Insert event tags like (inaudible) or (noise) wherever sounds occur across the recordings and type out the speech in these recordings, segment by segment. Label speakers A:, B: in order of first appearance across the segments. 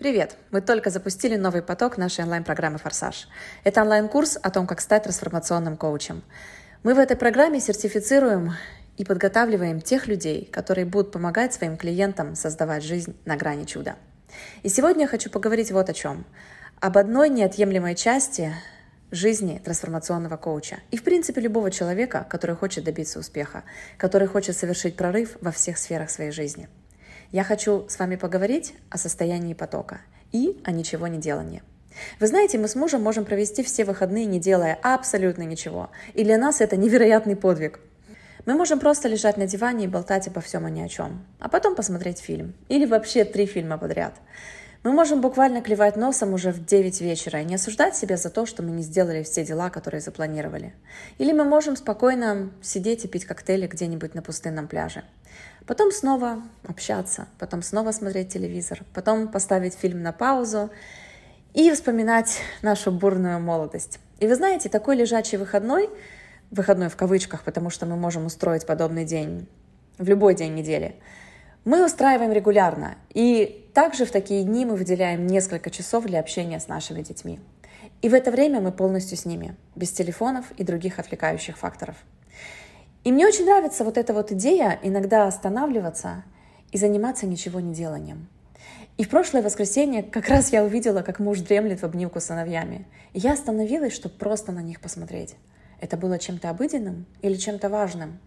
A: Привет! Мы только запустили новый поток нашей онлайн-программы «Форсаж». Это онлайн-курс о том, как стать трансформационным коучем. Мы в этой программе сертифицируем и подготавливаем тех людей, которые будут помогать своим клиентам создавать жизнь на грани чуда. И сегодня я хочу поговорить вот о чем. Об одной неотъемлемой части жизни трансформационного коуча и, в принципе, любого человека, который хочет добиться успеха, который хочет совершить прорыв во всех сферах своей жизни – я хочу с вами поговорить о состоянии потока и о ничего не делании. Вы знаете, мы с мужем можем провести все выходные, не делая абсолютно ничего. И для нас это (laughs) невероятный подвиг. Мы можем просто лежать на диване и болтать обо всем и ни о чем. А потом посмотреть фильм. Или вообще три фильма подряд. Мы можем буквально клевать носом уже в 9 вечера и не осуждать себя за то, что мы не сделали все дела, которые запланировали. Или мы можем спокойно сидеть и пить коктейли где-нибудь на пустынном пляже. Потом снова общаться, потом снова смотреть телевизор, потом поставить фильм на паузу и вспоминать нашу бурную молодость. И вы знаете, такой лежачий выходной, выходной в кавычках, потому что мы можем устроить подобный день в любой день недели – мы устраиваем регулярно, и также в такие дни мы выделяем несколько часов для общения с нашими детьми. И в это время мы полностью с ними, без телефонов и других отвлекающих факторов. И мне очень нравится вот эта вот идея иногда останавливаться и заниматься ничего не деланием. И в прошлое воскресенье как раз я увидела, как муж дремлет в обнимку с сыновьями. И я остановилась, чтобы просто на них посмотреть. Это было чем-то обыденным или чем-то важным?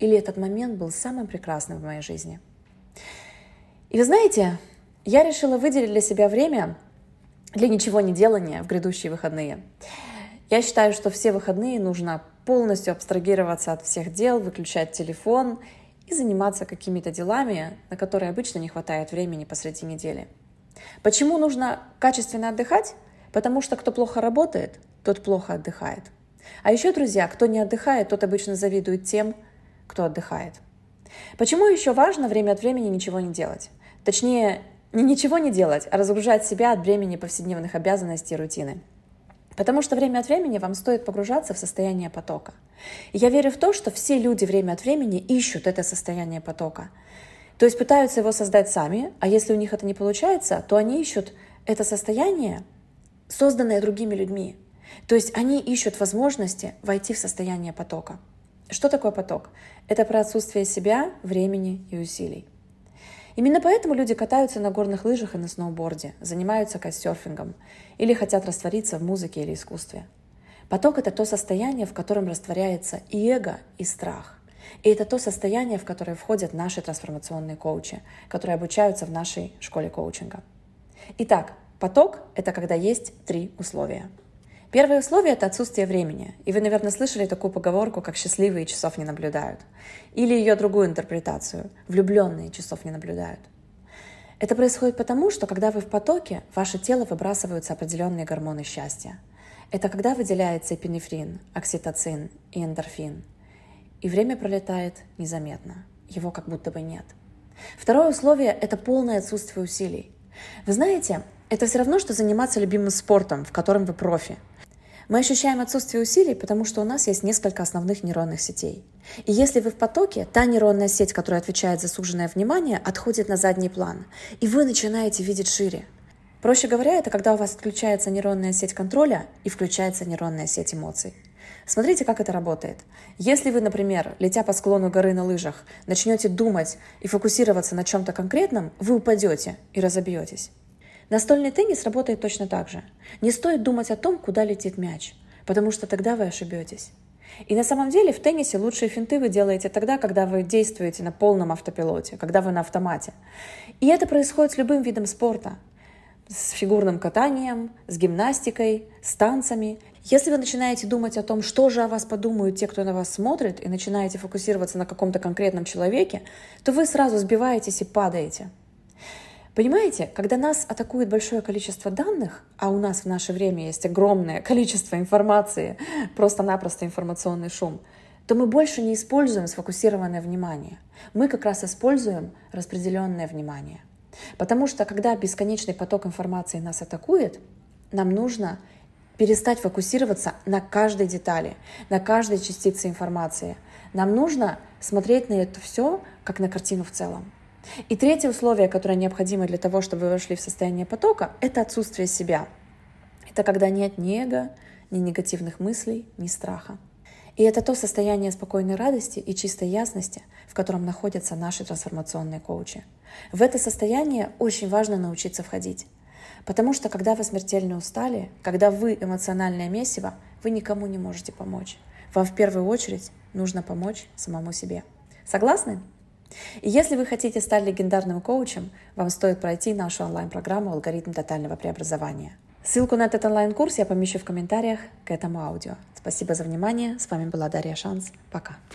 A: Или этот момент был самым прекрасным в моей жизни – и вы знаете, я решила выделить для себя время для ничего не делания в грядущие выходные. Я считаю, что все выходные нужно полностью абстрагироваться от всех дел, выключать телефон и заниматься какими-то делами, на которые обычно не хватает времени посреди недели. Почему нужно качественно отдыхать? Потому что кто плохо работает, тот плохо отдыхает. А еще, друзья, кто не отдыхает, тот обычно завидует тем, кто отдыхает. Почему еще важно время от времени ничего не делать? Точнее, не ничего не делать, а разгружать себя от бремени повседневных обязанностей и рутины. Потому что время от времени вам стоит погружаться в состояние потока. И я верю в то, что все люди время от времени ищут это состояние потока. То есть пытаются его создать сами, а если у них это не получается, то они ищут это состояние, созданное другими людьми. То есть они ищут возможности войти в состояние потока. Что такое поток? Это про отсутствие себя, времени и усилий. Именно поэтому люди катаются на горных лыжах и на сноуборде, занимаются кайтсерфингом или хотят раствориться в музыке или искусстве. Поток — это то состояние, в котором растворяется и эго, и страх. И это то состояние, в которое входят наши трансформационные коучи, которые обучаются в нашей школе коучинга. Итак, поток — это когда есть три условия — Первое условие – это отсутствие времени. И вы, наверное, слышали такую поговорку, как «счастливые часов не наблюдают». Или ее другую интерпретацию – «влюбленные часов не наблюдают». Это происходит потому, что когда вы в потоке, ваше тело выбрасываются определенные гормоны счастья. Это когда выделяется эпинефрин, окситоцин и эндорфин. И время пролетает незаметно. Его как будто бы нет. Второе условие – это полное отсутствие усилий. Вы знаете, это все равно, что заниматься любимым спортом, в котором вы профи – мы ощущаем отсутствие усилий, потому что у нас есть несколько основных нейронных сетей. И если вы в потоке, та нейронная сеть, которая отвечает за суженное внимание, отходит на задний план, и вы начинаете видеть шире. Проще говоря, это когда у вас отключается нейронная сеть контроля и включается нейронная сеть эмоций. Смотрите, как это работает. Если вы, например, летя по склону горы на лыжах, начнете думать и фокусироваться на чем-то конкретном, вы упадете и разобьетесь. Настольный теннис работает точно так же. Не стоит думать о том, куда летит мяч, потому что тогда вы ошибетесь. И на самом деле в теннисе лучшие финты вы делаете тогда, когда вы действуете на полном автопилоте, когда вы на автомате. И это происходит с любым видом спорта. С фигурным катанием, с гимнастикой, с танцами. Если вы начинаете думать о том, что же о вас подумают те, кто на вас смотрит, и начинаете фокусироваться на каком-то конкретном человеке, то вы сразу сбиваетесь и падаете – Понимаете, когда нас атакует большое количество данных, а у нас в наше время есть огромное количество информации, просто-напросто информационный шум, то мы больше не используем сфокусированное внимание. Мы как раз используем распределенное внимание. Потому что когда бесконечный поток информации нас атакует, нам нужно перестать фокусироваться на каждой детали, на каждой частице информации. Нам нужно смотреть на это все как на картину в целом. И третье условие, которое необходимо для того, чтобы вы вошли в состояние потока, это отсутствие себя. Это когда нет ни эго, ни негативных мыслей, ни страха. И это то состояние спокойной радости и чистой ясности, в котором находятся наши трансформационные коучи. В это состояние очень важно научиться входить. Потому что когда вы смертельно устали, когда вы эмоциональное месиво, вы никому не можете помочь. Вам в первую очередь нужно помочь самому себе. Согласны? И если вы хотите стать легендарным коучем, вам стоит пройти нашу онлайн-программу «Алгоритм тотального преобразования». Ссылку на этот онлайн-курс я помещу в комментариях к этому аудио. Спасибо за внимание. С вами была Дарья Шанс. Пока.